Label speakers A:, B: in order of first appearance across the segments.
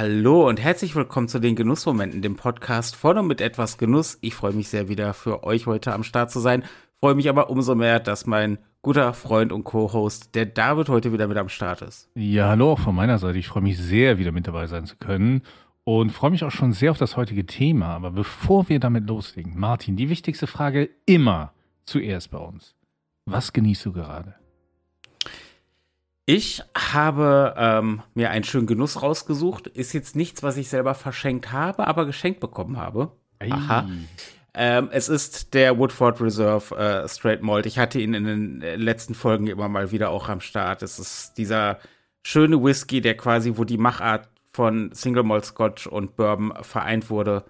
A: Hallo und herzlich willkommen zu den Genussmomenten, dem Podcast von und mit etwas Genuss. Ich freue mich sehr wieder für euch heute am Start zu sein. Freue mich aber umso mehr, dass mein guter Freund und Co-Host, der David, heute wieder mit am Start ist.
B: Ja, hallo auch von meiner Seite. Ich freue mich sehr, wieder mit dabei sein zu können und freue mich auch schon sehr auf das heutige Thema. Aber bevor wir damit loslegen, Martin, die wichtigste Frage immer zuerst bei uns. Was genießt du gerade?
A: Ich habe ähm, mir einen schönen Genuss rausgesucht. Ist jetzt nichts, was ich selber verschenkt habe, aber geschenkt bekommen habe.
B: Ei.
A: Aha. Ähm, es ist der Woodford Reserve äh, Straight Malt. Ich hatte ihn in den äh, letzten Folgen immer mal wieder auch am Start. Es ist dieser schöne Whisky, der quasi, wo die Machart von Single Malt Scotch und Bourbon vereint wurde.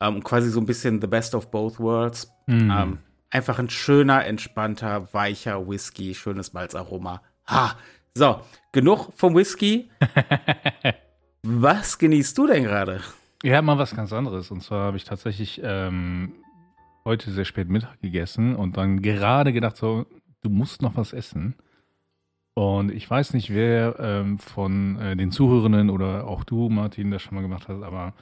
A: Ähm, quasi so ein bisschen the best of both worlds.
B: Mm.
A: Ähm, einfach ein schöner, entspannter, weicher Whisky, schönes Malzaroma. Ha! So, genug vom Whisky. Was genießt du denn gerade?
B: Ja, mal was ganz anderes. Und zwar habe ich tatsächlich ähm, heute sehr spät Mittag gegessen und dann gerade gedacht, so, du musst noch was essen. Und ich weiß nicht, wer ähm, von äh, den Zuhörenden oder auch du, Martin, das schon mal gemacht hast, aber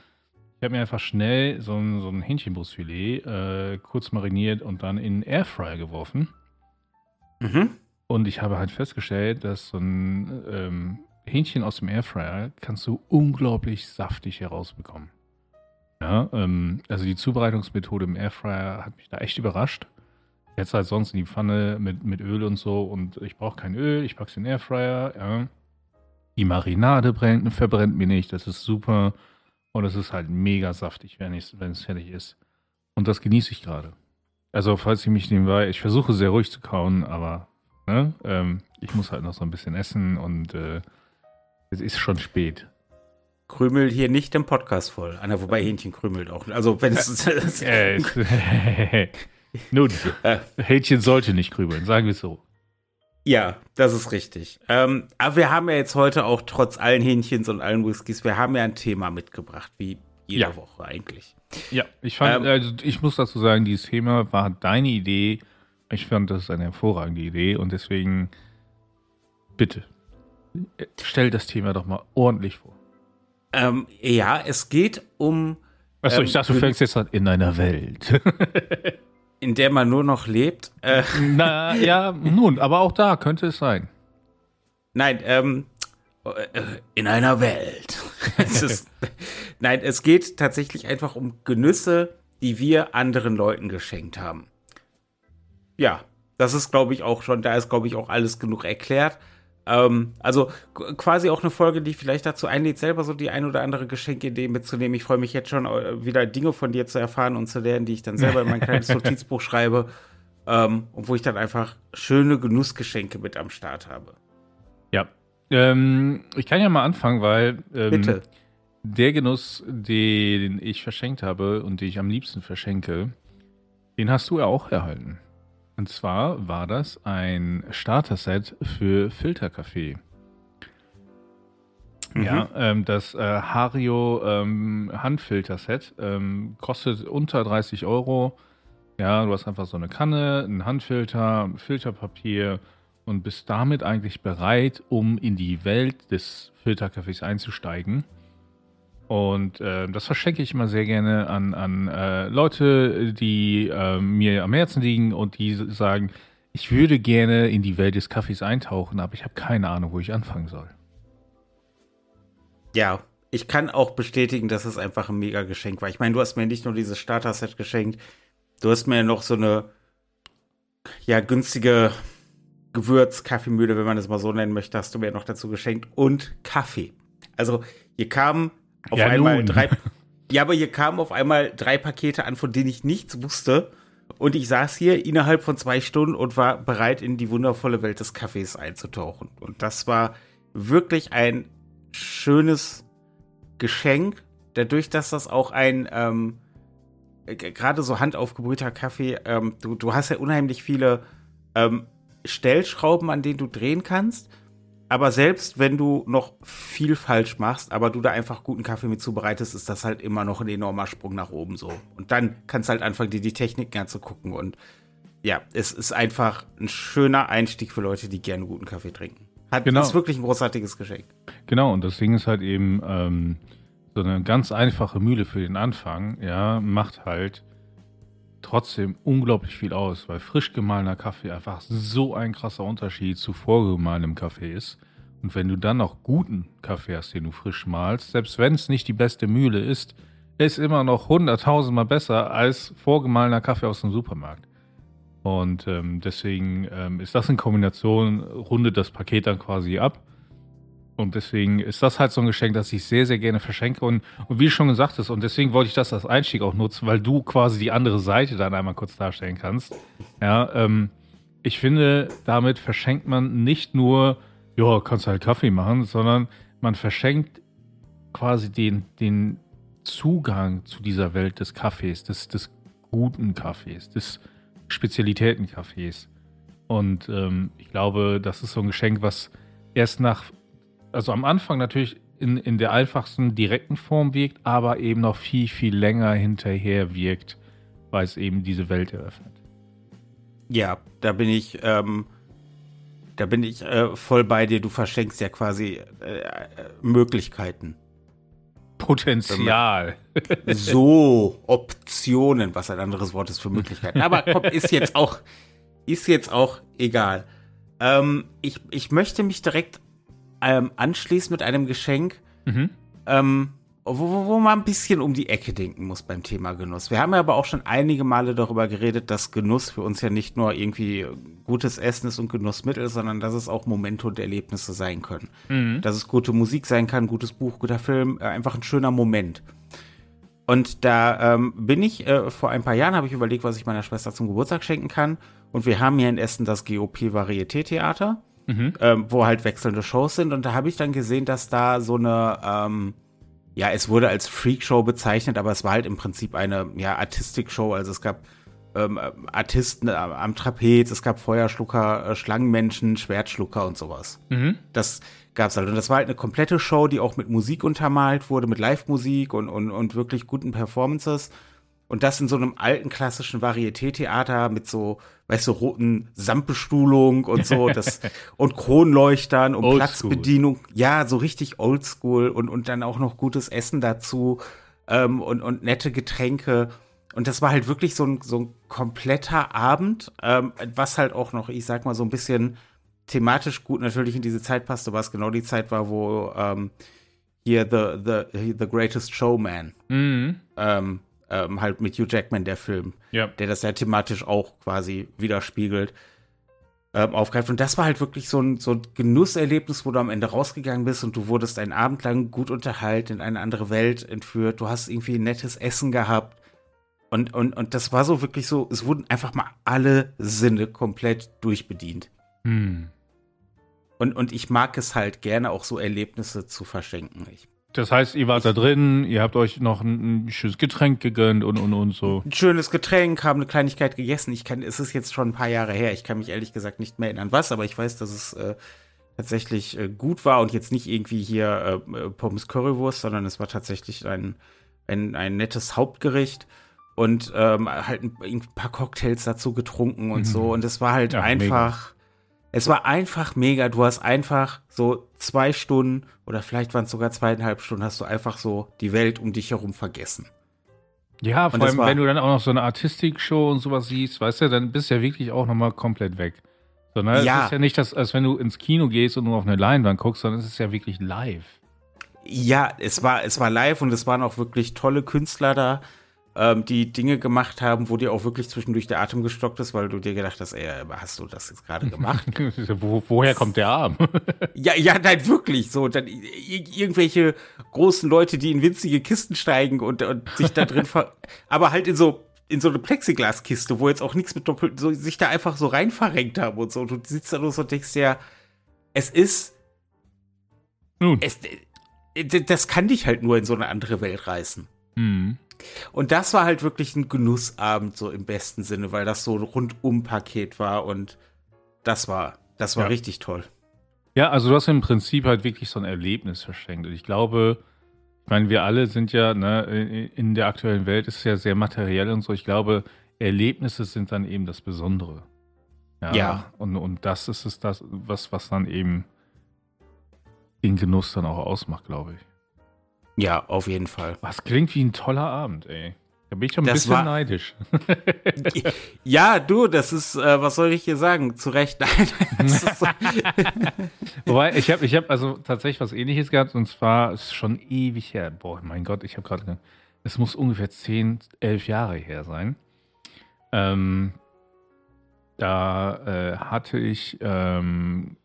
B: ich habe mir einfach schnell so ein, so ein Hähnchenbrustfilet äh, kurz mariniert und dann in den Airfryer geworfen.
A: Mhm.
B: Und ich habe halt festgestellt, dass so ein ähm, Hähnchen aus dem Airfryer kannst du unglaublich saftig herausbekommen. Ja, ähm, also die Zubereitungsmethode im Airfryer hat mich da echt überrascht. Jetzt halt sonst in die Pfanne mit, mit Öl und so und ich brauche kein Öl, ich packe es in den Airfryer, ja. Die Marinade brennt, verbrennt mir nicht, das ist super. Und es ist halt mega saftig, wenn es fertig ist. Und das genieße ich gerade. Also, falls ihr mich nebenbei, ich versuche sehr ruhig zu kauen, aber ne, ähm, ich muss halt noch so ein bisschen essen und äh, es ist schon spät.
A: Krümel hier nicht im Podcast voll. Anna, wobei Hähnchen krümelt auch. Also, wenn es.
B: Nun,
A: Äh.
B: Hähnchen sollte nicht krübeln, sagen wir es so.
A: ja, das ist richtig. Ähm, aber wir haben ja jetzt heute auch trotz allen Hähnchens und allen Whiskys, wir haben ja ein Thema mitgebracht, wie jede
B: Ja.
A: Woche eigentlich.
B: Ja, ich fand,
A: Ähm,
B: also ich muss dazu sagen, dieses Thema war deine Idee. Ich fand, das ist eine hervorragende Idee und deswegen bitte äh, stell das Thema doch mal ordentlich vor.
A: Ähm, ja, es geht um,
B: Achso,
A: Ähm,
B: ich dachte, du fängst jetzt an in einer Welt.
A: in der man nur noch lebt. Äh,
B: Na ja, nun, aber auch da könnte es sein.
A: Nein, ähm, äh, in einer Welt. es ist, nein, es geht tatsächlich einfach um Genüsse, die wir anderen Leuten geschenkt haben. Ja, das ist, glaube ich, auch schon, da ist, glaube ich, auch alles genug erklärt. Ähm, also qu- quasi auch eine Folge, die vielleicht dazu einlädt, selber so die ein oder andere Geschenkidee mitzunehmen. Ich freue mich jetzt schon, äh, wieder Dinge von dir zu erfahren und zu lernen, die ich dann selber in mein kleines Notizbuch schreibe. Ähm, und wo ich dann einfach schöne Genussgeschenke mit am Start habe.
B: Ja. Ähm, ich kann ja mal anfangen, weil ähm,
A: Bitte.
B: der Genuss, den ich verschenkt habe und den ich am liebsten verschenke, den hast du ja auch erhalten. Und zwar war das ein Starter-Set für Filterkaffee.
A: Mhm.
B: Ja, ähm, das äh, Hario ähm, Handfilter-Set ähm, kostet unter 30 Euro. Ja, du hast einfach so eine Kanne, einen Handfilter, Filterpapier und bist damit eigentlich bereit, um in die Welt des Filterkaffees einzusteigen. Und äh, das verschenke ich immer sehr gerne an, an äh, Leute, die äh, mir am Herzen liegen und die sagen, ich würde gerne in die Welt des Kaffees eintauchen, aber ich habe keine Ahnung, wo ich anfangen soll.
A: Ja, ich kann auch bestätigen, dass es einfach ein mega Geschenk war. Ich meine, du hast mir nicht nur dieses Starter-Set geschenkt, du hast mir noch so eine ja günstige Gewürz-Kaffeemühle, wenn man das mal so nennen möchte, hast du mir noch dazu geschenkt und Kaffee. Also hier kamen auf
B: Ja,
A: einmal
B: nun.
A: drei, ja, aber hier kamen auf einmal drei Pakete an, von denen ich nichts wusste. Und ich saß hier innerhalb von zwei Stunden und war bereit, in die wundervolle Welt des Kaffees einzutauchen. Und das war wirklich ein schönes Geschenk, dadurch, dass das auch ein ähm, äh, gerade so handaufgebrühter Kaffee, ähm, du, du hast ja unheimlich viele ähm, Stellschrauben, an denen du drehen kannst. Aber selbst wenn du noch viel falsch machst, aber du da einfach guten Kaffee mit zubereitest, ist das halt immer noch ein enormer Sprung nach oben so. Und dann kannst du halt anfangen, dir die Techniken anzugucken. Und ja, es ist einfach ein schöner Einstieg für Leute, die gerne guten Kaffee trinken. Hat,
B: Genau.
A: Ist wirklich ein großartiges Geschenk.
B: Genau, und das Ding ist halt eben, ähm, so eine ganz einfache Mühle für den Anfang, ja, macht halt trotzdem unglaublich viel aus, weil frisch gemahlener Kaffee einfach so ein krasser Unterschied zu vorgemahlenem Kaffee ist. Und wenn du dann noch guten Kaffee hast, den du frisch mahlst, selbst wenn es nicht die beste Mühle ist, ist immer noch hunderttausendmal besser als vorgemahlener Kaffee aus dem Supermarkt. Und ähm, deswegen ähm, ist das in Kombination, rundet das Paket dann quasi ab. Und deswegen ist das halt so ein Geschenk, das ich sehr, sehr gerne verschenke. Und, und wie schon gesagt hast, und deswegen wollte ich das als Einstieg auch nutzen, weil du quasi die andere Seite dann einmal kurz darstellen kannst. Ja, ähm, ich finde, damit verschenkt man nicht nur, ja, kannst halt Kaffee machen, sondern man verschenkt quasi den, den Zugang zu dieser Welt des Kaffees, des, des guten Kaffees, des Spezialitätenkaffees. Und ähm, ich glaube, das ist so ein Geschenk, was erst nach also am Anfang natürlich in, in der einfachsten direkten Form wirkt, aber eben noch viel, viel länger hinterher wirkt, weil es eben diese Welt eröffnet.
A: Ja, da bin ich, ähm, da bin ich äh, voll bei dir. Du verschenkst ja quasi äh, Möglichkeiten.
B: Potenzial.
A: So, Optionen, was ein anderes Wort ist für Möglichkeiten. Aber komm, ist jetzt auch, ist jetzt auch egal. Ähm, ich, ich möchte mich direkt ähm, anschließt mit einem Geschenk, mhm. ähm, wo, wo, wo, man ein bisschen um die Ecke denken muss beim Thema Genuss. Wir haben ja aber auch schon einige Male darüber geredet, dass Genuss für uns ja nicht nur irgendwie gutes Essen ist und Genussmittel, sondern dass es auch Momente und Erlebnisse sein können. Mhm. Dass es gute Musik sein kann, gutes Buch, guter Film, äh, einfach ein schöner Moment. Und da ähm, bin ich, äh, vor ein paar Jahren habe ich überlegt, was ich meiner Schwester zum Geburtstag schenken kann. Und wir haben hier in Essen das GOP Varieté Theater mhm. ähm, wo halt wechselnde Shows sind. Und da habe ich dann gesehen, dass da so eine, ähm, ja, es wurde als Freakshow bezeichnet, aber es war halt im Prinzip eine, ja, Artistik-Show. Also es gab ähm, Artisten äh, am Trapez, es gab Feuerschlucker, äh, Schlangenmenschen, Schwertschlucker und sowas. Mhm. Das gab's halt. Und das war halt eine komplette Show, die auch mit Musik untermalt wurde, mit Live-Musik und, und, und wirklich guten Performances. Und das in so einem alten klassischen Varieté-Theater mit so, weißt du, roten Samtbestuhlung und so, das, und Kronleuchtern und Old Platzbedienung. School. Ja, so richtig oldschool und, und dann auch noch gutes Essen dazu, ähm, und, und nette Getränke. Und das war halt wirklich so ein, so ein kompletter Abend, ähm, was halt auch noch, ich sag mal, so ein bisschen thematisch gut natürlich in diese Zeit passte, was genau die Zeit war, wo ähm, hier The, the, the Greatest Showman mhm. ähm, ähm, halt mit Hugh Jackman, der Film, ja. der das ja thematisch auch quasi widerspiegelt, ähm, aufgreift. Und das war halt wirklich so ein, so ein Genusserlebnis, wo du am Ende rausgegangen bist und du wurdest einen Abend lang gut unterhalten, in eine andere Welt entführt. Du hast irgendwie ein nettes Essen gehabt. Und, und, und das war so wirklich so, es wurden einfach mal alle Sinne komplett durchbedient. Hm. Und, und ich mag es halt gerne, auch so Erlebnisse zu verschenken. Ich
B: das heißt, ihr wart da drin, ihr habt euch noch ein, ein, schönes Getränk gegönnt und und und so.
A: Ein schönes Getränk, haben eine Kleinigkeit gegessen. Ich kann, es ist jetzt schon ein paar Jahre her. Ich kann mich ehrlich gesagt nicht mehr erinnern, was, aber ich weiß, dass es äh, tatsächlich äh, gut war und jetzt nicht irgendwie hier äh, Pommes Currywurst, sondern es war tatsächlich ein, ein, ein nettes Hauptgericht und ähm, halt ein, ein, paar Cocktails dazu getrunken und mhm. so. Und es war halt ja, einfach. Mega es war einfach mega. Du hast einfach so zwei Stunden oder vielleicht waren es sogar zweieinhalb Stunden, hast du einfach so die Welt um dich herum vergessen.
B: Ja, vor allem, wenn du dann auch noch so eine Artistik-Show und sowas siehst, weißt du, dann bist du ja wirklich auch nochmal komplett weg. Sondern ja. es ist ja nicht, das, als wenn du ins Kino gehst und nur auf eine Leinwand guckst, sondern es ist ja wirklich live.
A: Ja, es war, es war live und es waren auch wirklich tolle Künstler da ähm, die Dinge gemacht haben, wo dir auch wirklich zwischendurch der Atem gestockt ist, weil du dir gedacht hast, ey, hast du das jetzt gerade gemacht?
B: wo, woher kommt der Arm?
A: ja, ja, nein, wirklich. So, dann irgendwelche großen Leute, die in winzige Kisten steigen und, und sich da drin ver aber halt in so in so eine Plexiglaskiste, wo jetzt auch nichts mit doppelt, so, sich da einfach so rein verrenkt haben und so. Und du sitzt da nur so und denkst ja, es ist. Nun. Es, das kann dich halt nur in so eine andere Welt reißen. Mhm. Und das war halt wirklich ein Genussabend, so im besten Sinne, weil das so ein Rundum-Paket war und das war, das war ja. richtig toll.
B: Ja, also du hast im Prinzip halt wirklich so ein Erlebnis verschenkt. Und ich glaube, ich meine, wir alle sind ja, ne, in der aktuellen Welt ist es ja sehr materiell und so. Ich glaube, Erlebnisse sind dann eben das Besondere. Ja. ja. Und, und das ist es das, was, was dann eben den Genuss dann auch ausmacht, glaube ich.
A: Ja, auf jeden Fall.
B: Was klingt wie ein toller Abend, ey. Da bin ich schon ein
A: Das
B: bisschen
A: war-
B: neidisch.
A: Ja, du, das ist, äh, was soll ich hier sagen? Zu Recht. Nein, so,
B: Wobei, ich habe ich hab also tatsächlich was ähnliches gehabt und zwar ist schon ewig her. Boah, mein Gott, ich habe gerade. Es muss ungefähr 10, 11 Jahre her sein. Ähm, da äh, hatte ich ähm,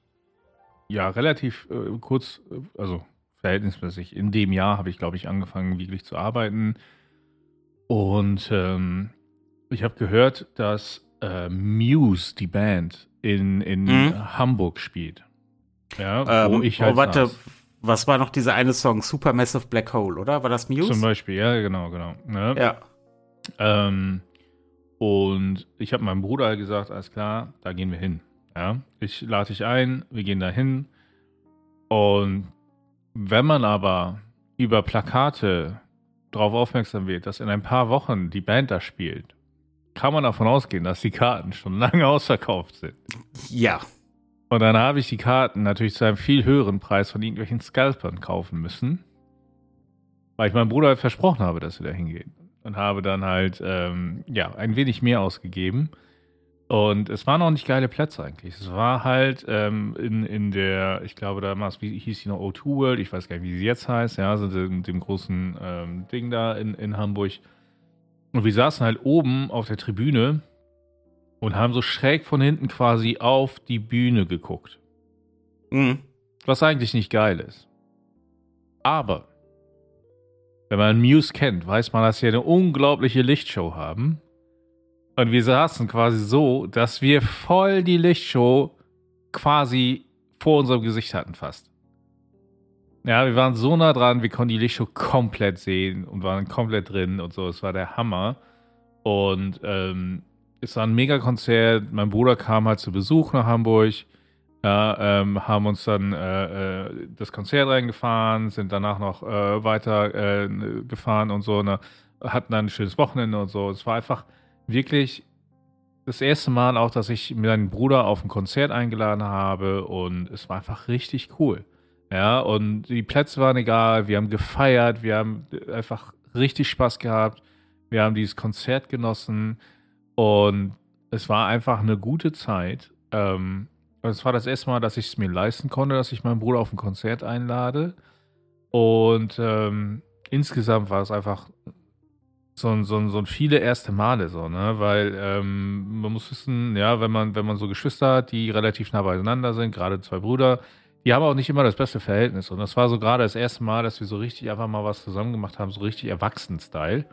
B: ja relativ äh, kurz, äh, also verhältnismäßig, in dem Jahr habe ich, glaube ich, angefangen, wirklich zu arbeiten. Und ähm, ich habe gehört, dass äh, Muse, die Band, in, in
A: Mhm.
B: Hamburg spielt. Ja,
A: ähm,
B: wo ich halt
A: oh, warte,
B: saß.
A: was war noch dieser eine Song? Supermassive Black Hole, oder? War das Muse?
B: Zum Beispiel, ja, genau, genau. Ne?
A: Ja.
B: Ähm, und ich habe meinem Bruder gesagt, alles klar, da gehen wir hin. Ja? Ich lade dich ein, wir gehen da hin. Und wenn man aber über Plakate darauf aufmerksam wird, dass in ein paar Wochen die Band da spielt, kann man davon ausgehen, dass die Karten schon lange ausverkauft sind.
A: Ja.
B: Und dann habe ich die Karten natürlich zu einem viel höheren Preis von irgendwelchen Scalpern kaufen müssen, weil ich meinem Bruder halt versprochen habe, dass wir da hingehen. Und habe dann halt, ähm, ja, ein wenig mehr ausgegeben. Und es waren auch nicht geile Plätze eigentlich. Es war halt ähm, in, in der, ich glaube damals, wie hieß die noch, O2 World, ich weiß gar nicht, wie sie jetzt heißt, ja, also dem, dem großen ähm, Ding da in, in Hamburg. Und wir saßen halt oben auf der Tribüne und haben so schräg von hinten quasi auf die Bühne geguckt.
A: Mhm.
B: Was eigentlich nicht geil ist. Aber wenn man Muse kennt, weiß man, dass sie eine unglaubliche Lichtshow haben. Und wir saßen quasi so, dass wir voll die Lichtshow quasi vor unserem Gesicht hatten fast. Ja, wir waren so nah dran, wir konnten die Lichtshow komplett sehen und waren komplett drin und so. Es war der Hammer. Und ähm, es war ein Mega-Konzert. Mein Bruder kam halt zu Besuch nach Hamburg. Ja, ähm, haben uns dann äh, äh, das Konzert reingefahren, sind danach noch äh, weiter äh, gefahren und so, ne, hatten dann ein schönes Wochenende und so. Es war einfach wirklich das erste Mal auch, dass ich meinen Bruder auf ein Konzert eingeladen habe und es war einfach richtig cool. Ja, und die Plätze waren egal, wir haben gefeiert, wir haben einfach richtig Spaß gehabt, wir haben dieses Konzert genossen und es war einfach eine gute Zeit. Ähm, es war das erste Mal, dass ich es mir leisten konnte, dass ich meinen Bruder auf ein Konzert einlade. Und ähm, insgesamt war es einfach so so so viele erste Male so, ne? Weil ähm, man muss wissen, ja, wenn man, wenn man so Geschwister hat, die relativ nah beieinander sind, gerade zwei Brüder, die haben auch nicht immer das beste Verhältnis. Und das war so gerade das erste Mal, dass wir so richtig einfach mal was zusammen gemacht haben, so richtig Erwachsenen-Style.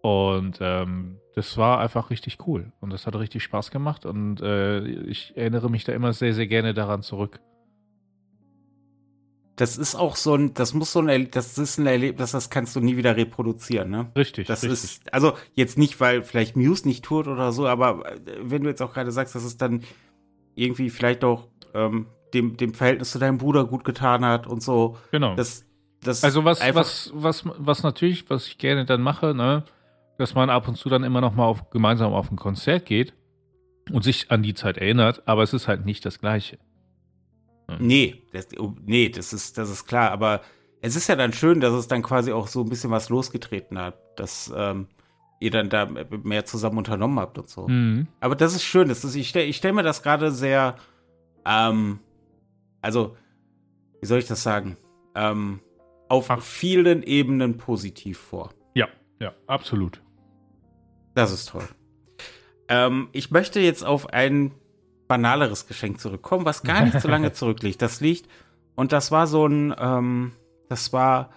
B: Und ähm, das war einfach richtig cool. Und das hat richtig Spaß gemacht. Und äh, ich erinnere mich da immer sehr, sehr gerne daran zurück.
A: Das ist auch so ein, das muss so ein, Erle- das ist ein Erlebnis, das kannst du nie wieder reproduzieren, ne?
B: Richtig,
A: Das
B: richtig.
A: ist, also jetzt nicht, weil vielleicht Muse nicht tut oder so, aber äh, wenn du jetzt auch gerade sagst, dass es dann irgendwie vielleicht auch ähm, dem, dem Verhältnis zu deinem Bruder gut getan hat und so,
B: genau.
A: das, das
B: Also was, was, was, was natürlich, was ich gerne dann mache, ne, dass man ab und zu dann immer noch mal auf, gemeinsam auf ein Konzert geht und sich an die Zeit erinnert, aber es ist halt nicht das Gleiche.
A: Nee, das, oh, nee, das ist, das ist klar, aber es ist ja dann schön, dass es dann quasi auch so ein bisschen was losgetreten hat, dass ähm, ihr dann da mehr zusammen unternommen habt und so.
B: Mhm.
A: Aber das ist schön. Das ist, ich stelle ich stell mir das gerade sehr, ähm, also, wie soll ich das sagen? Ähm, auf
B: Ach.
A: vielen Ebenen positiv vor.
B: Ja, ja, absolut.
A: Das ist toll. Ähm, ich möchte jetzt auf ein banaleres Geschenk zurückkommen, was gar nicht so lange zurückliegt. Das liegt, und das war so ein, ähm, das war,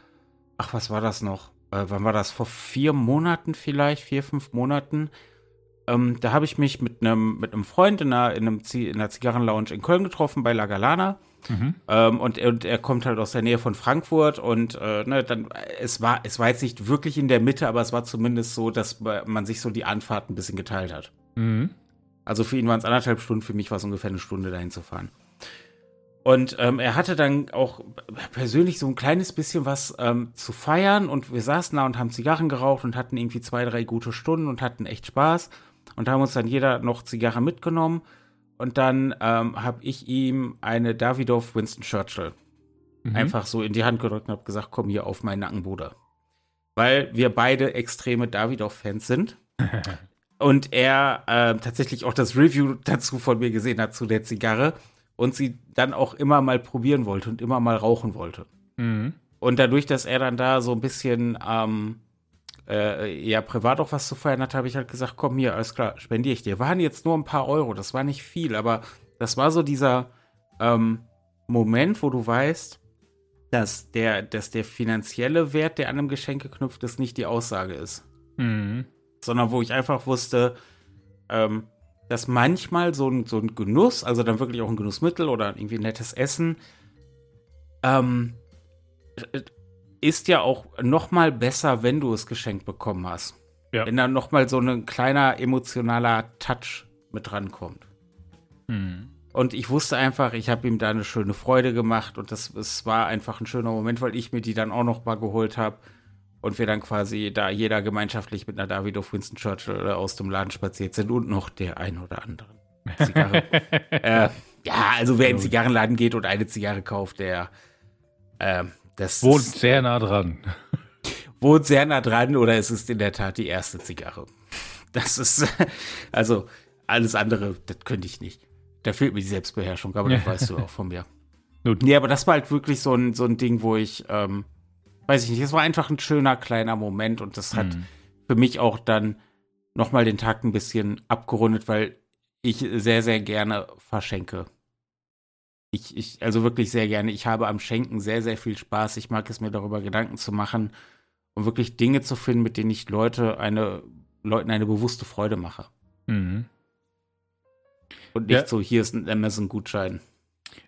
A: ach, was war das noch? Äh, wann war das? Vor vier Monaten vielleicht, vier, fünf Monaten. Ähm, da habe ich mich mit einem mit einem Freund in einer, in, einem in einer Zigarrenlounge in Köln getroffen bei La Galana.
B: Mhm.
A: Ähm, und, er- und er kommt halt aus der Nähe von Frankfurt und äh, ne, dann es war es war jetzt nicht wirklich in der Mitte, aber es war zumindest so, dass man sich so die Anfahrt ein bisschen geteilt hat.
B: Mhm.
A: Also für ihn waren es anderthalb Stunden, für mich war es ungefähr eine Stunde dahin zu fahren. Und ähm, er hatte dann auch persönlich so ein kleines bisschen was ähm, zu feiern und wir saßen da und haben Zigarren geraucht und hatten irgendwie zwei, drei gute Stunden und hatten echt Spaß und haben uns dann jeder noch Zigarre mitgenommen und dann ähm, habe ich ihm eine Davidoff Winston Churchill mhm. einfach so in die Hand gedrückt und habe gesagt, komm hier auf meinen Nacken, Bruder. Weil wir beide extreme Davidoff-Fans sind. und er äh, tatsächlich auch das Review dazu von mir gesehen hat zu der Zigarre und sie dann auch immer mal probieren wollte und immer mal rauchen wollte. Mhm. Und dadurch, dass er dann da so ein bisschen ähm, äh, ja privat auch was zu feiern hat, habe ich halt gesagt, komm hier, alles klar, spendiere ich dir. Waren jetzt nur ein paar Euro, das war nicht viel, aber das war so dieser ähm, Moment, wo du weißt, dass der, dass der finanzielle Wert, der an einem Geschenk geknüpft ist, nicht die Aussage ist. Mhm. Sondern wo ich einfach wusste, ähm, dass manchmal so ein, so ein Genuss, also dann wirklich auch ein Genussmittel oder irgendwie ein nettes Essen, ähm, ist ja auch noch mal besser, wenn du es geschenkt bekommen hast. Ja. Wenn da noch mal so ein kleiner emotionaler Touch mit drankommt. Mhm. Und ich wusste einfach, ich habe ihm da eine schöne Freude gemacht und das es war einfach ein schöner Moment, weil ich mir die dann auch noch mal geholt habe und wir dann quasi da jeder gemeinschaftlich mit einer David of Winston Churchill aus dem Laden spaziert sind und noch der ein oder anderen Zigarre. äh, ja, also wer in den Zigarrenladen geht und eine Zigarre kauft, der äh, das
B: wohnt sehr nah dran.
A: Wohnt sehr nah dran oder es ist in der Tat die erste Zigarre. Das ist, also alles andere, das könnte ich nicht. Da fehlt mir die Selbstbeherrschung, aber das weißt du auch von mir. Gut. Nee, aber das war halt wirklich so ein, so ein Ding, wo ich, ähm, weiß ich nicht, es war einfach ein schöner kleiner Moment und das hat mhm. für mich auch dann nochmal den Tag ein bisschen abgerundet, weil ich sehr, sehr gerne verschenke. Ich, ich, also wirklich sehr gerne. Ich habe am Schenken sehr, sehr viel Spaß. Ich mag es mir darüber Gedanken zu machen und wirklich Dinge zu finden, mit denen ich Leute eine, Leuten eine bewusste Freude mache. Mhm. Und nicht ja. so, hier ist ein Amazon-Gutschein.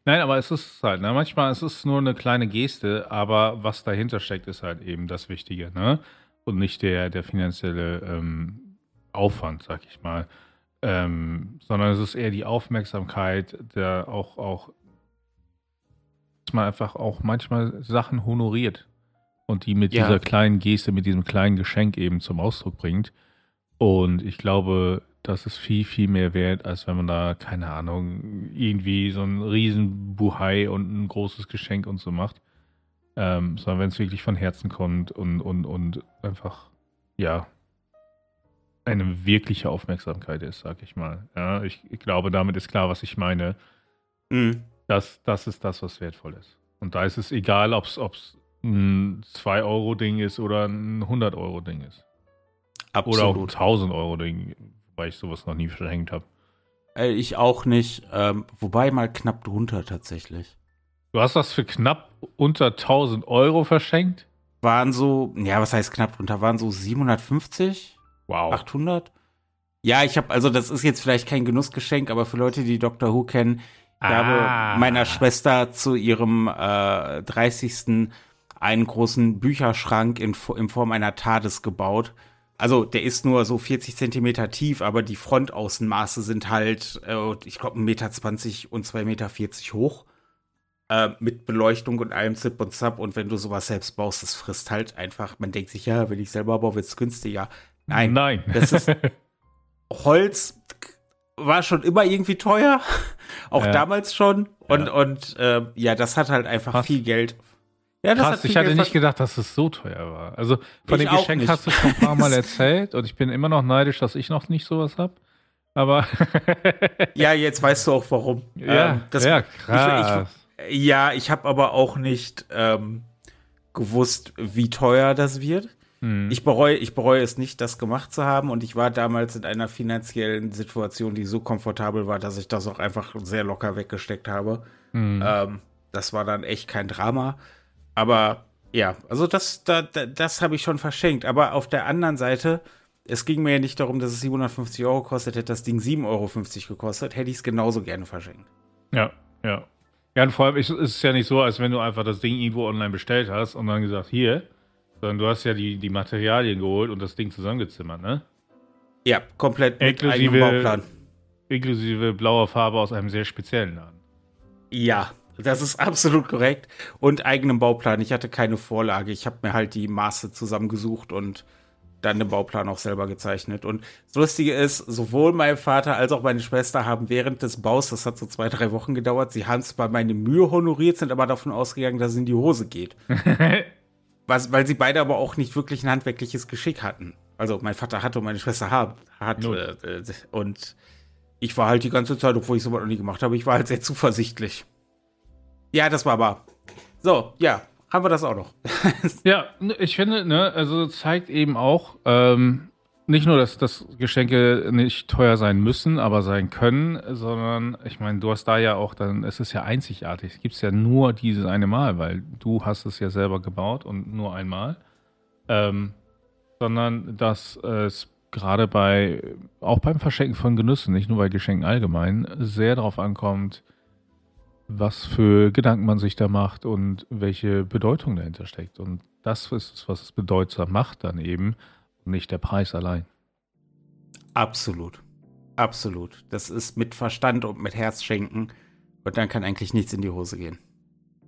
B: Nein, aber es ist halt, ne? manchmal ist es nur eine kleine Geste, aber was dahinter steckt, ist halt eben das Wichtige, ne? Und nicht der, der finanzielle ähm, Aufwand, sag ich mal. Ähm, sondern es ist eher die Aufmerksamkeit, der auch, auch dass man einfach auch manchmal Sachen honoriert und die mit ja. dieser kleinen Geste, mit diesem kleinen Geschenk eben zum Ausdruck bringt. Und ich glaube, das ist viel, viel mehr wert, als wenn man da, keine Ahnung, irgendwie so ein riesen Buhai und ein großes Geschenk und so macht. Ähm, sondern wenn es wirklich von Herzen kommt und, und, und einfach, ja, eine wirkliche Aufmerksamkeit ist, sag ich mal. Ja, ich, ich glaube, damit ist klar, was ich meine. Mhm. Das, das ist das, was wertvoll ist. Und da ist es egal, ob es ein 2-Euro-Ding ist oder ein 100-Euro-Ding ist. Absolut. Oder auch ein 1000-Euro-Ding, weil ich sowas noch nie verschenkt habe.
A: Ich auch nicht, ähm, wobei mal knapp drunter tatsächlich.
B: Du hast das für knapp unter 1000 Euro verschenkt?
A: Waren so, ja, was heißt knapp drunter? Waren so 750? Wow. 800? Ja, ich habe, also das ist jetzt vielleicht kein Genussgeschenk, aber für Leute, die Doctor Who kennen, ich ah. habe meiner Schwester zu ihrem äh, 30. einen großen Bücherschrank in, in Form einer TARDIS gebaut. Also der ist nur so 40 Zentimeter tief, aber die Frontaußenmaße sind halt, äh, ich glaube, 1,20 Meter und 2,40 Meter hoch. Äh, mit Beleuchtung und allem Zip und Zap. Und wenn du sowas selbst baust, das frisst halt einfach. Man denkt sich, ja, wenn ich selber baue, wird es günstiger. Nein. Nein. Das ist Holz war schon immer irgendwie teuer. Auch ja. damals schon. Und, ja. und äh, ja, das hat halt einfach Krass. viel Geld.
B: Ja, Krass, ich hatte nicht gedacht, dass es so teuer war. Also von ich dem Geschenk nicht. hast du schon ein paar Mal erzählt und ich bin immer noch neidisch, dass ich noch nicht sowas habe. Aber
A: ja, jetzt weißt du auch warum.
B: Ja, ähm, das, ja krass.
A: Ich, ich, ja, ich habe aber auch nicht ähm, gewusst, wie teuer das wird. Hm. Ich, bereue, ich bereue es nicht, das gemacht zu haben. Und ich war damals in einer finanziellen Situation, die so komfortabel war, dass ich das auch einfach sehr locker weggesteckt habe. Hm. Ähm, das war dann echt kein Drama. Aber ja, also das, da, das habe ich schon verschenkt. Aber auf der anderen Seite, es ging mir ja nicht darum, dass es 750 Euro kostet, hätte das Ding 7,50 Euro gekostet, hätte ich es genauso gerne verschenkt.
B: Ja, ja. Ja, und vor allem ist es ja nicht so, als wenn du einfach das Ding irgendwo online bestellt hast und dann gesagt, hier, sondern du hast ja die, die Materialien geholt und das Ding zusammengezimmert, ne?
A: Ja, komplett
B: mit inklusive, Bauplan. Inklusive blauer Farbe aus einem sehr speziellen Laden.
A: Ja, das ist absolut korrekt. Und eigenem Bauplan. Ich hatte keine Vorlage. Ich habe mir halt die Maße zusammengesucht und dann den Bauplan auch selber gezeichnet. Und das Lustige ist, sowohl mein Vater als auch meine Schwester haben während des Baus, das hat so zwei, drei Wochen gedauert, sie haben es bei meine Mühe honoriert, sind aber davon ausgegangen, dass es in die Hose geht. Was, weil sie beide aber auch nicht wirklich ein handwerkliches Geschick hatten. Also mein Vater hatte und meine Schwester hat. hat äh, und ich war halt die ganze Zeit, obwohl ich sowas noch nie gemacht habe, ich war halt sehr zuversichtlich. Ja, das war aber. So, ja, haben wir das auch noch.
B: ja, ich finde, ne, also zeigt eben auch, ähm, nicht nur, dass, dass Geschenke nicht teuer sein müssen, aber sein können, sondern ich meine, du hast da ja auch dann, es ist ja einzigartig. Es gibt es ja nur dieses eine Mal, weil du hast es ja selber gebaut und nur einmal. Ähm, sondern dass es gerade bei, auch beim Verschenken von Genüssen, nicht nur bei Geschenken allgemein, sehr darauf ankommt, was für Gedanken man sich da macht und welche Bedeutung dahinter steckt. Und das ist es, was es bedeutsam macht dann eben und nicht der Preis allein.
A: Absolut. Absolut. Das ist mit Verstand und mit Herz schenken und dann kann eigentlich nichts in die Hose gehen.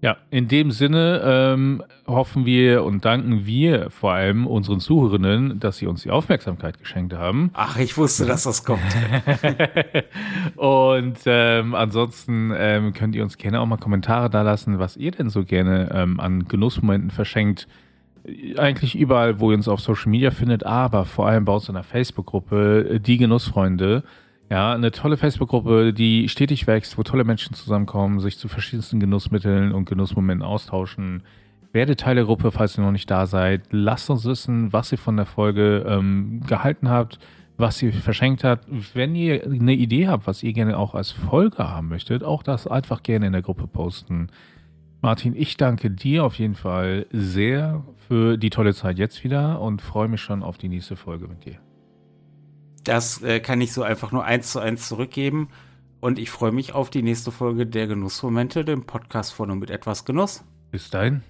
B: Ja, in dem Sinne ähm, hoffen wir und danken wir vor allem unseren Zuhörenden, dass sie uns die Aufmerksamkeit geschenkt haben.
A: Ach, ich wusste, dass das kommt.
B: und ähm, ansonsten ähm, könnt ihr uns gerne auch mal Kommentare da lassen, was ihr denn so gerne ähm, an Genussmomenten verschenkt. Eigentlich überall, wo ihr uns auf Social Media findet, aber vor allem bei uns in der Facebook-Gruppe, die Genussfreunde. Ja, eine tolle Facebook-Gruppe, die stetig wächst, wo tolle Menschen zusammenkommen, sich zu verschiedensten Genussmitteln und Genussmomenten austauschen. Werdet Teil der Gruppe, falls ihr noch nicht da seid. Lasst uns wissen, was ihr von der Folge ähm, gehalten habt, was ihr verschenkt habt. Wenn ihr eine Idee habt, was ihr gerne auch als Folge haben möchtet, auch das einfach gerne in der Gruppe posten. Martin, ich danke dir auf jeden Fall sehr für die tolle Zeit jetzt wieder und freue mich schon auf die nächste Folge mit dir.
A: Das äh, kann ich so einfach nur eins zu eins zurückgeben. Und ich freue mich auf die nächste Folge der Genussmomente, dem Podcast von und mit etwas Genuss.
B: Bis dahin.